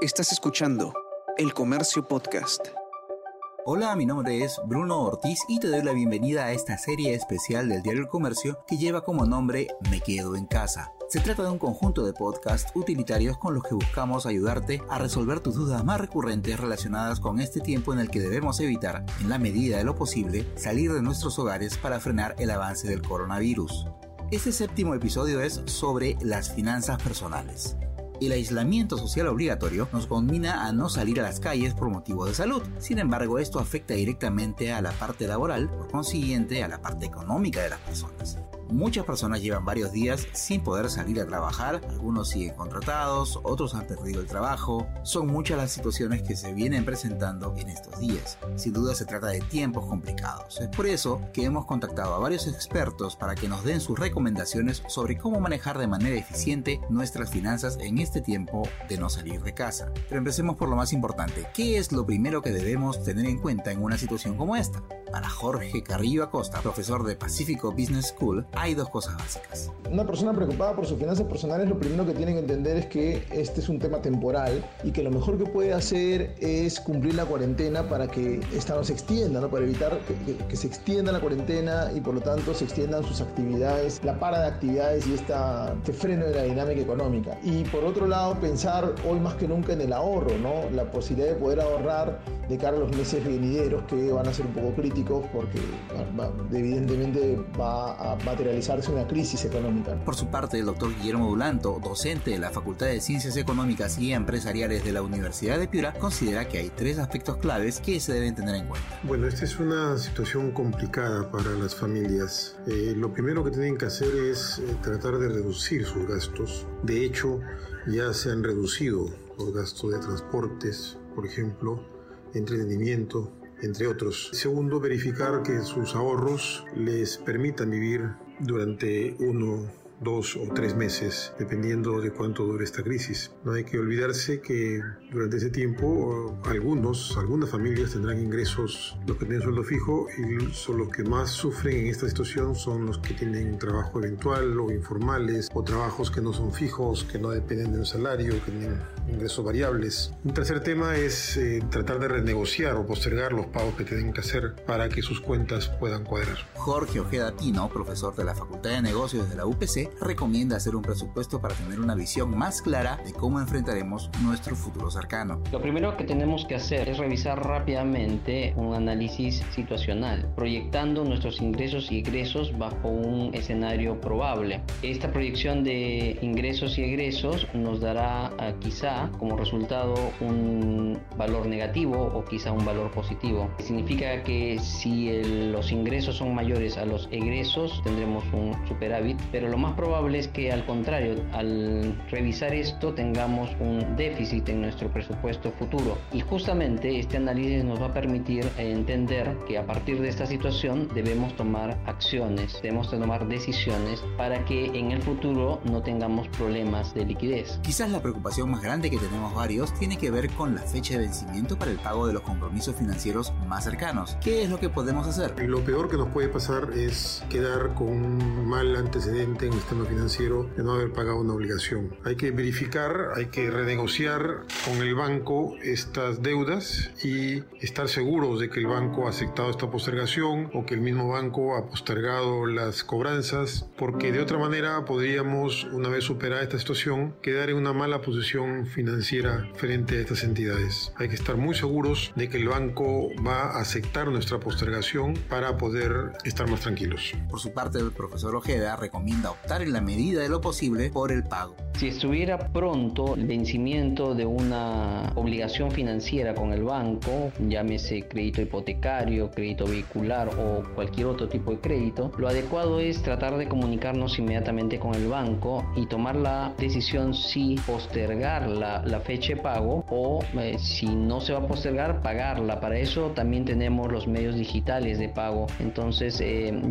Estás escuchando El Comercio Podcast. Hola, mi nombre es Bruno Ortiz y te doy la bienvenida a esta serie especial del Diario El Comercio que lleva como nombre Me Quedo en Casa. Se trata de un conjunto de podcasts utilitarios con los que buscamos ayudarte a resolver tus dudas más recurrentes relacionadas con este tiempo en el que debemos evitar, en la medida de lo posible, salir de nuestros hogares para frenar el avance del coronavirus. Este séptimo episodio es sobre las finanzas personales. El aislamiento social obligatorio nos combina a no salir a las calles por motivo de salud. Sin embargo, esto afecta directamente a la parte laboral, por consiguiente a la parte económica de las personas. Muchas personas llevan varios días sin poder salir a trabajar, algunos siguen contratados, otros han perdido el trabajo. Son muchas las situaciones que se vienen presentando en estos días. Sin duda se trata de tiempos complicados. Es por eso que hemos contactado a varios expertos para que nos den sus recomendaciones sobre cómo manejar de manera eficiente nuestras finanzas en este tiempo de no salir de casa. Pero empecemos por lo más importante. ¿Qué es lo primero que debemos tener en cuenta en una situación como esta? Para Jorge Carrillo Acosta, profesor de Pacífico Business School, hay dos cosas básicas. Una persona preocupada por sus finanzas personales, lo primero que tiene que entender es que este es un tema temporal y que lo mejor que puede hacer es cumplir la cuarentena para que esta no se extienda, ¿no? para evitar que, se extienda la cuarentena y por lo tanto se extiendan sus actividades, la para de actividades y esta, este freno de la dinámica económica. Y por otro lado, pensar hoy más que nunca en el ahorro, ¿no? la posibilidad de poder ahorrar de cara a los meses venideros que van a ser un poco críticos porque evidentemente va a materializar una crisis económica. Por su parte, el doctor Guillermo Bulanto, docente de la Facultad de Ciencias Económicas y Empresariales de la Universidad de Piura, considera que hay tres aspectos claves que se deben tener en cuenta. Bueno, esta es una situación complicada para las familias. Eh, lo primero que tienen que hacer es eh, tratar de reducir sus gastos. De hecho, ya se han reducido los gastos de transportes, por ejemplo, entretenimiento, entre otros. Segundo, verificar que sus ahorros les permitan vivir durante uno dos o tres meses, dependiendo de cuánto dure esta crisis. No hay que olvidarse que durante ese tiempo algunos, algunas familias tendrán ingresos, los que tienen sueldo fijo, y son los que más sufren en esta situación son los que tienen trabajo eventual o informales, o trabajos que no son fijos, que no dependen de un salario, que tienen ingresos variables. Un tercer tema es eh, tratar de renegociar o postergar los pagos que tienen que hacer para que sus cuentas puedan cuadrar. Jorge Ojeda Tino, profesor de la Facultad de Negocios de la UPC, recomienda hacer un presupuesto para tener una visión más clara de cómo enfrentaremos nuestro futuro cercano. Lo primero que tenemos que hacer es revisar rápidamente un análisis situacional, proyectando nuestros ingresos y egresos bajo un escenario probable. Esta proyección de ingresos y egresos nos dará ah, quizá como resultado un valor negativo o quizá un valor positivo. Significa que si los ingresos son mayores a los egresos tendremos un superávit, pero lo más probable es que al contrario, al revisar esto tengamos un déficit en nuestro presupuesto futuro. Y justamente este análisis nos va a permitir entender que a partir de esta situación debemos tomar acciones, debemos tomar decisiones para que en el futuro no tengamos problemas de liquidez. Quizás la preocupación más grande que tenemos varios tiene que ver con la fecha de vencimiento para el pago de los compromisos financieros más cercanos. ¿Qué es lo que podemos hacer? Lo peor que nos puede pasar es quedar con un mal antecedente en sistema financiero de no haber pagado una obligación. Hay que verificar, hay que renegociar con el banco estas deudas y estar seguros de que el banco ha aceptado esta postergación o que el mismo banco ha postergado las cobranzas, porque de otra manera podríamos, una vez superada esta situación, quedar en una mala posición financiera frente a estas entidades. Hay que estar muy seguros de que el banco va a aceptar nuestra postergación para poder estar más tranquilos. Por su parte, el profesor Ojeda recomienda optar en la medida de lo posible por el pago. Si estuviera pronto el vencimiento de una obligación financiera con el banco, llámese crédito hipotecario, crédito vehicular o cualquier otro tipo de crédito, lo adecuado es tratar de comunicarnos inmediatamente con el banco y tomar la decisión si postergar la, la fecha de pago o eh, si no se va a postergar, pagarla. Para eso también tenemos los medios digitales de pago. Entonces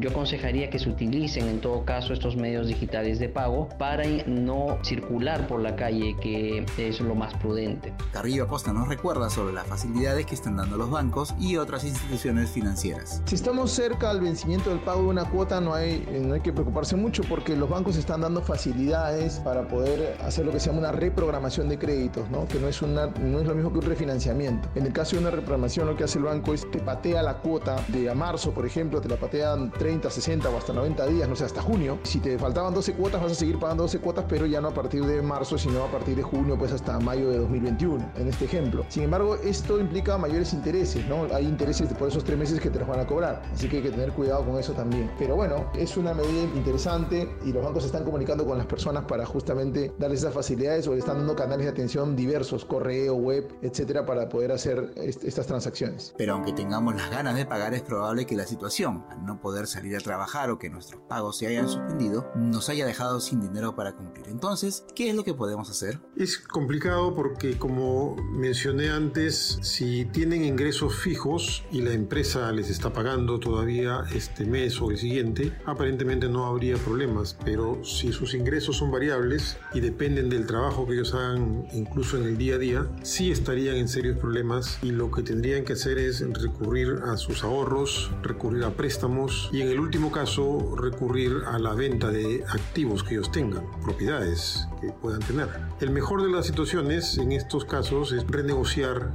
yo aconsejaría que se utilicen en todo caso estos medios digitales de pago para no circular por la calle, que es lo más prudente. Carrillo Acosta nos recuerda sobre las facilidades que están dando los bancos y otras instituciones financieras. Si estamos cerca al vencimiento del pago de una cuota, no hay, no hay que preocuparse mucho porque los bancos están dando facilidades para poder hacer lo que se llama una reprogramación de créditos, ¿no? que no es, una, no es lo mismo que un refinanciamiento. En el caso de una reprogramación, lo que hace el banco es te patea la cuota de a marzo, por ejemplo, te la patean 30, 60 o hasta 90 días, no sé, hasta junio. Si te faltaban 12 cuotas, vas a seguir pagando 12 cuotas, pero ya no a partir de marzo, sino a partir de junio, pues hasta mayo de 2021, en este ejemplo. Sin embargo, esto implica mayores intereses, ¿no? Hay intereses por esos tres meses que te los van a cobrar, así que hay que tener cuidado con eso también. Pero bueno, es una medida interesante y los bancos están comunicando con las personas para justamente darles esas facilidades o le están dando canales de atención diversos, correo, web, etcétera, para poder hacer estas transacciones. Pero aunque tengamos las ganas de pagar, es probable que la situación, al no poder salir a trabajar o que nuestros pagos se hayan suspendido, nos haya dejado sin dinero para cumplir. Entonces, ¿qué es lo que podemos hacer? Es complicado porque, como mencioné antes, si tienen ingresos fijos y la empresa les está pagando todavía este mes o el siguiente, aparentemente no habría problemas, pero si sus ingresos son variables y dependen del trabajo que ellos hagan incluso en el día a día, sí estarían en serios problemas. Y lo que tendrían que hacer es recurrir a sus ahorros, recurrir a préstamos y en el último caso recurrir a la venta de activos que ellos tengan, propiedades que puedan tener. El mejor de las situaciones en estos casos es renegociar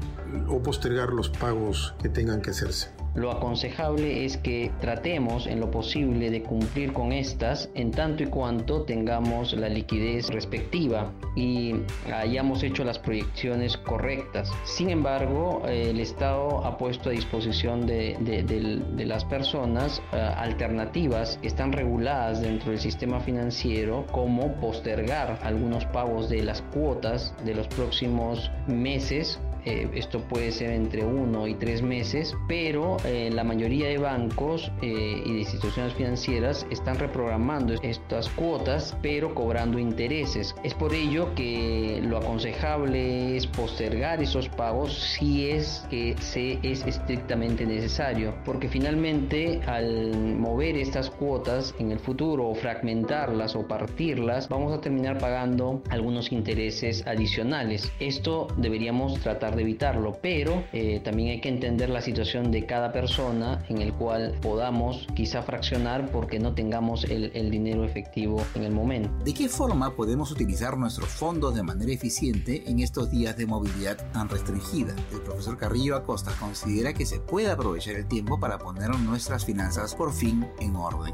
o postergar los pagos que tengan que hacerse. Lo aconsejable es que tratemos en lo posible de cumplir con estas en tanto y cuanto tengamos la liquidez respectiva y hayamos hecho las proyecciones correctas. Sin embargo, el Estado ha puesto a disposición de, las personas eh, alternativas que están reguladas dentro del sistema financiero como postergar algunos pagos de las cuotas de los próximos meses eh, esto puede ser entre uno y tres meses, pero eh, la mayoría de bancos eh, y de instituciones financieras están reprogramando estas cuotas, pero cobrando intereses. Es por ello que lo aconsejable es postergar esos pagos si es que se es estrictamente necesario, porque finalmente al mover estas cuotas en el futuro o fragmentarlas o partirlas, vamos a terminar pagando algunos intereses adicionales. Esto deberíamos tratar de evitarlo, pero eh, también hay que entender la situación de cada persona en el cual podamos quizá fraccionar porque no tengamos el, el dinero efectivo en el momento. ¿De qué forma podemos utilizar nuestros fondos de manera eficiente en estos días de movilidad tan restringida? El profesor Carrillo Acosta considera que se puede aprovechar el tiempo para poner nuestras finanzas por fin en orden.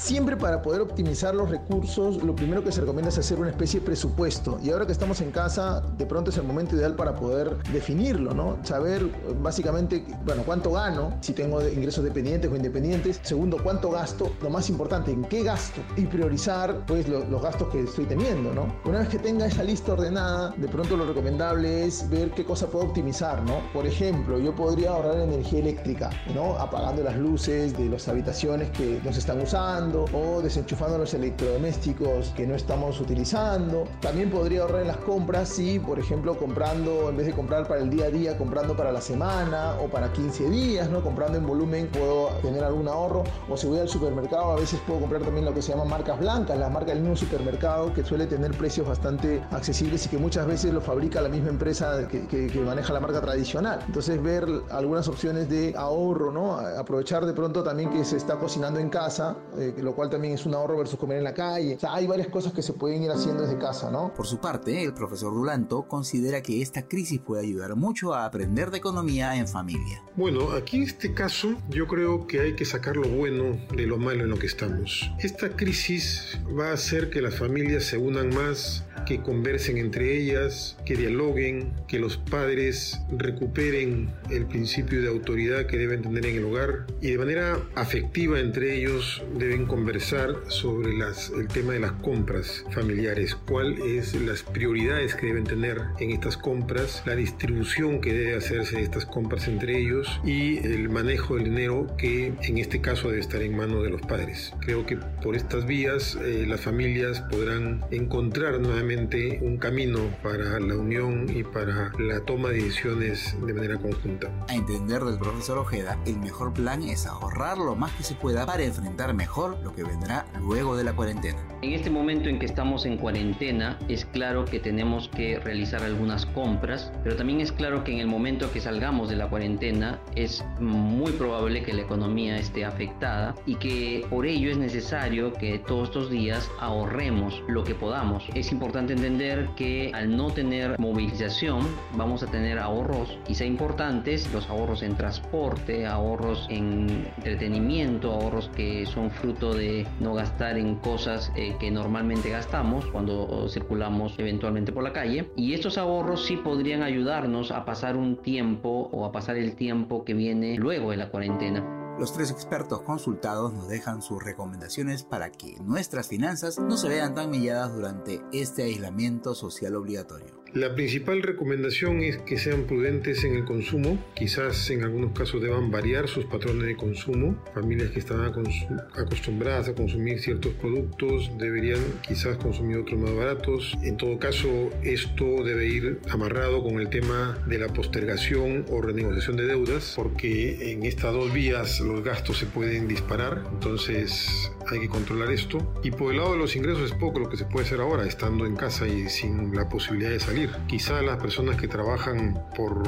Siempre para poder optimizar los recursos, lo primero que se recomienda es hacer una especie de presupuesto. Y ahora que estamos en casa, de pronto es el momento ideal para poder definirlo, ¿no? Saber básicamente, bueno, cuánto gano, si tengo ingresos dependientes o independientes. Segundo, cuánto gasto. Lo más importante, en qué gasto. Y priorizar, pues, los gastos que estoy teniendo, ¿no? Una vez que tenga esa lista ordenada, de pronto lo recomendable es ver qué cosa puedo optimizar, ¿no? Por ejemplo, yo podría ahorrar energía eléctrica, ¿no? Apagando las luces de las habitaciones que nos están usando o desenchufando los electrodomésticos que no estamos utilizando. También podría ahorrar en las compras si, por ejemplo, comprando, en vez de comprar para el día a día, comprando para la semana o para 15 días, ¿no? Comprando en volumen puedo tener algún ahorro. O si voy al supermercado, a veces puedo comprar también lo que se llama marcas blancas, la marca del mismo supermercado que suele tener precios bastante accesibles y que muchas veces lo fabrica la misma empresa que, que maneja la marca tradicional. Entonces ver algunas opciones de ahorro, ¿no? Aprovechar de pronto también que se está cocinando en casa, eh, lo cual también es un ahorro versus comer en la calle. O sea, hay varias cosas que se pueden ir haciendo desde casa, ¿no? Por su parte, el profesor Dulanto considera que esta crisis puede ayudar mucho a aprender de economía en familia. Bueno, aquí en este caso yo creo que hay que sacar lo bueno de lo malo en lo que estamos. Esta crisis va a hacer que las familias se unan más, que conversen entre ellas, que dialoguen, que los padres recuperen el principio de autoridad que deben tener en el hogar y de manera afectiva entre ellos deben conversar sobre las, el tema de las compras familiares, cuáles es las prioridades que deben tener en estas compras, la distribución que debe hacerse de estas compras entre ellos y el manejo del dinero que en este caso debe estar en manos de los padres. Creo que por estas vías eh, las familias podrán encontrar nuevamente precisamente un camino para la unión y para la toma de decisiones de manera conjunta. A entender del profesor Ojeda, el mejor plan es ahorrar lo más que se pueda para enfrentar mejor lo que vendrá luego de la cuarentena. En este momento en que estamos en cuarentena, es claro que tenemos que realizar algunas compras, pero también es claro que en el momento que salgamos de la cuarentena es muy probable que la economía esté afectada y que por ello es necesario que todos estos días ahorremos lo que podamos. Es importante entender que al no tener movilización vamos a tener ahorros quizá importantes, los ahorros en transporte, ahorros en entretenimiento, ahorros que son fruto de no gastar en cosas eh, que normalmente gastamos cuando circulamos eventualmente por la calle y estos ahorros sí podrían ayudarnos a pasar un tiempo o a pasar el tiempo que viene luego de la cuarentena. Los tres expertos consultados nos dejan sus recomendaciones para que nuestras finanzas no se vean tan milladas durante este aislamiento social obligatorio. La principal recomendación es que sean prudentes en el consumo, quizás en algunos casos deban variar sus patrones de consumo. Familias que están acostumbradas a consumir ciertos productos deberían quizás consumir otros más baratos. En todo caso, esto debe ir amarrado con el tema de la postergación o renegociación de deudas, porque en estas dos vías los gastos se pueden disparar, entonces hay que controlar esto. Y por el lado de los ingresos es poco lo que se puede hacer ahora, estando en casa y sin la posibilidad de salir Quizá las personas que trabajan por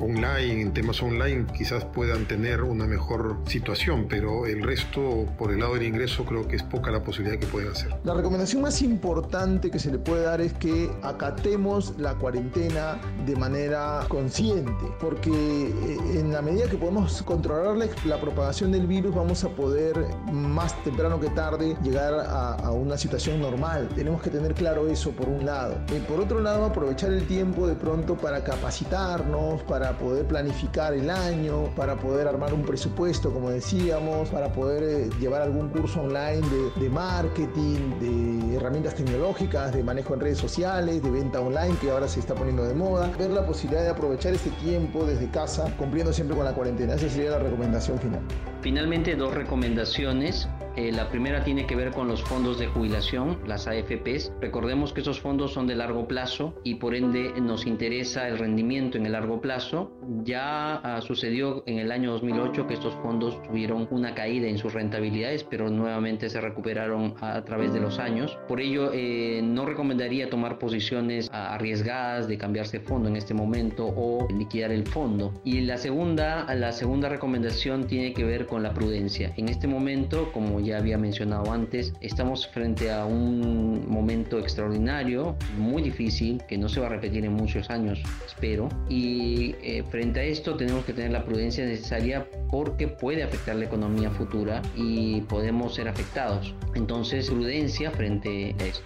online, en temas online, quizás puedan tener una mejor situación, pero el resto, por el lado del ingreso, creo que es poca la posibilidad que pueden hacer. La recomendación más importante que se le puede dar es que acatemos la cuarentena de manera consciente, porque eh, en la medida que podemos controlar la, propagación del virus, vamos a poder más temprano que tarde llegar a, a una situación normal. Tenemos que tener claro eso por un lado. Y por otro lado, aprovechar aprovechar el tiempo de pronto para capacitarnos, para poder planificar el año, para poder armar un presupuesto, como decíamos, para poder eh, llevar algún curso online de, de marketing, de herramientas tecnológicas, de manejo en redes sociales, de venta online, que ahora se está poniendo de moda. Ver la posibilidad de aprovechar este tiempo desde casa, cumpliendo siempre con la cuarentena. Esa sería la recomendación final. Finalmente, dos recomendaciones. Eh, la primera tiene que ver con los fondos de jubilación, las AFPs. Recordemos que esos fondos son de largo plazo y por ende nos interesa el rendimiento en el largo plazo. Ya ah, sucedió en el año 2008 que estos fondos tuvieron una caída en sus rentabilidades, pero nuevamente se recuperaron a, través de los años. Por ello, eh, no recomendaría tomar posiciones ah, arriesgadas de cambiarse fondo en este momento o liquidar el fondo. Y la segunda, la segunda recomendación tiene que ver con la prudencia. En este momento, como ya había mencionado antes, estamos frente a un momento extraordinario, muy difícil, que no se va a repetir en muchos años, espero. Y eh, frente a esto tenemos que tener la prudencia necesaria porque puede afectar la economía futura y podemos ser afectados. Entonces, prudencia frente a esto.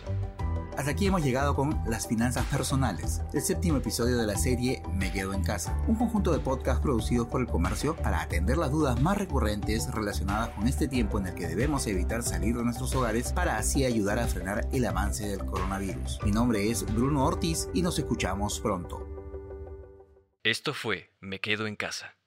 Hasta aquí hemos llegado con Las Finanzas Personales, el séptimo episodio de la serie Me Quedo en Casa, un conjunto de podcasts producidos por el comercio para atender las dudas más recurrentes relacionadas con este tiempo en el que debemos evitar salir de nuestros hogares para así ayudar a frenar el avance del coronavirus. Mi nombre es Bruno Ortiz y nos escuchamos pronto. Esto fue Me Quedo en Casa.